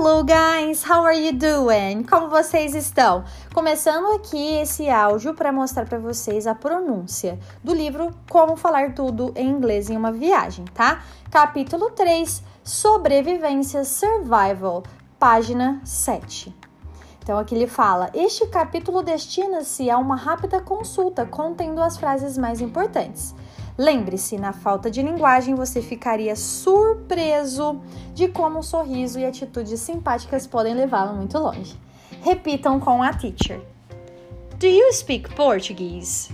Hello guys, how are you doing? Como vocês estão? Começando aqui esse áudio para mostrar para vocês a pronúncia do livro Como falar tudo em inglês em uma viagem, tá? Capítulo 3, Sobrevivência Survival, página 7. Então aqui ele fala: "Este capítulo destina-se a uma rápida consulta contendo as frases mais importantes." Lembre-se, na falta de linguagem, você ficaria surpreso de como um sorriso e atitudes simpáticas podem levá-lo muito longe. Repitam com a teacher. Do you speak Portuguese?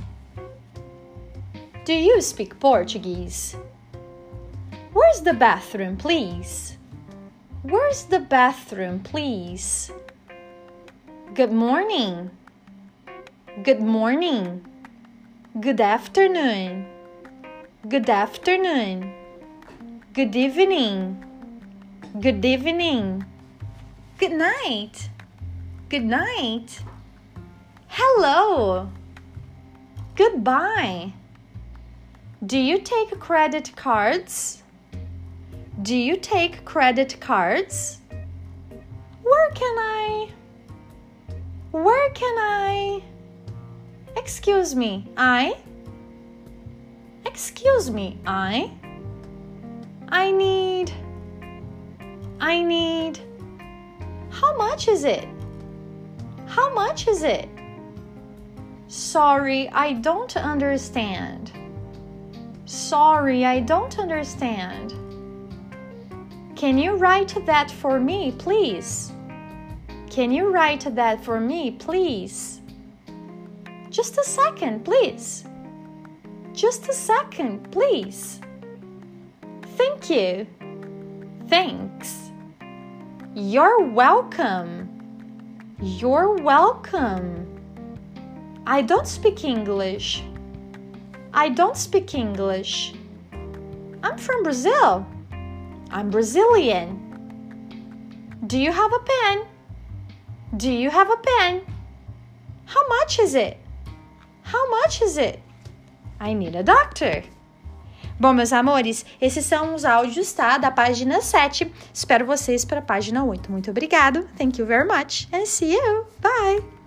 Do you speak Portuguese? Where's the bathroom, please? Where's the bathroom, please? Good morning. Good morning. Good afternoon. Good afternoon. Good evening. Good evening. Good night. Good night. Hello. Goodbye. Do you take credit cards? Do you take credit cards? Where can I? Where can I? Excuse me, I? Excuse me, I? I need. I need. How much is it? How much is it? Sorry, I don't understand. Sorry, I don't understand. Can you write that for me, please? Can you write that for me, please? Just a second, please. Just a second, please. Thank you. Thanks. You're welcome. You're welcome. I don't speak English. I don't speak English. I'm from Brazil. I'm Brazilian. Do you have a pen? Do you have a pen? How much is it? How much is it? I need a doctor. Bom, meus amores, esses são os áudios, tá? Da página 7. Espero vocês para a página 8. Muito obrigado. Thank you very much. And see you. Bye.